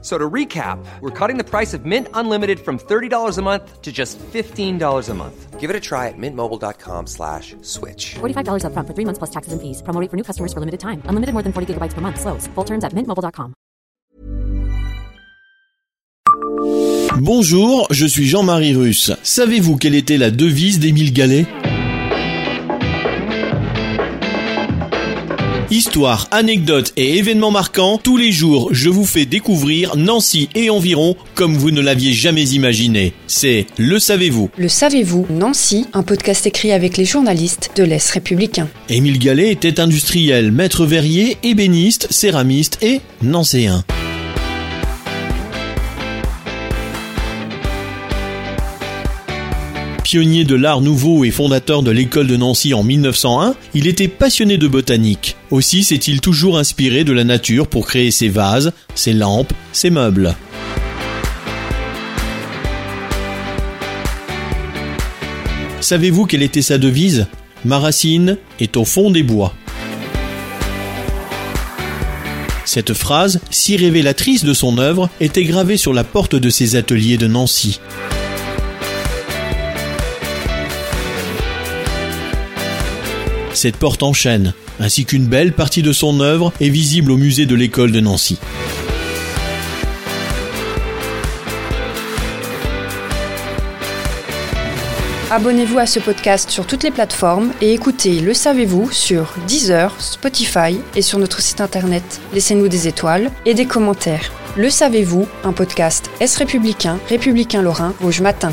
So to recap, we're cutting the price of Mint Unlimited from $30 a month to just $15 a month. Give it a try at mintmobile.com slash switch. $45 upfront for three months plus taxes and fees. Promo rate for new customers for limited time. Unlimited more than 40 gigabytes per month. Slows. Full terms at mintmobile.com. Bonjour, je suis Jean-Marie Russe. Savez-vous quelle était la devise d'Émile Gallet? Histoire, anecdotes et événements marquants, tous les jours je vous fais découvrir Nancy et environ comme vous ne l'aviez jamais imaginé. C'est Le Savez-vous Le savez-vous, Nancy, un podcast écrit avec les journalistes de l'Est républicain. Émile Gallet était industriel, maître verrier, ébéniste, céramiste et nancéen. Pionnier de l'art nouveau et fondateur de l'école de Nancy en 1901, il était passionné de botanique. Aussi s'est-il toujours inspiré de la nature pour créer ses vases, ses lampes, ses meubles. Savez-vous quelle était sa devise? Ma racine est au fond des bois. Cette phrase, si révélatrice de son œuvre, était gravée sur la porte de ses ateliers de Nancy. Cette porte en chêne, ainsi qu'une belle partie de son œuvre, est visible au musée de l'école de Nancy. Abonnez-vous à ce podcast sur toutes les plateformes et écoutez Le Savez-vous sur Deezer, Spotify et sur notre site internet. Laissez-nous des étoiles et des commentaires. Le Savez-vous, un podcast Est républicain, républicain lorrain, Rouge Matin.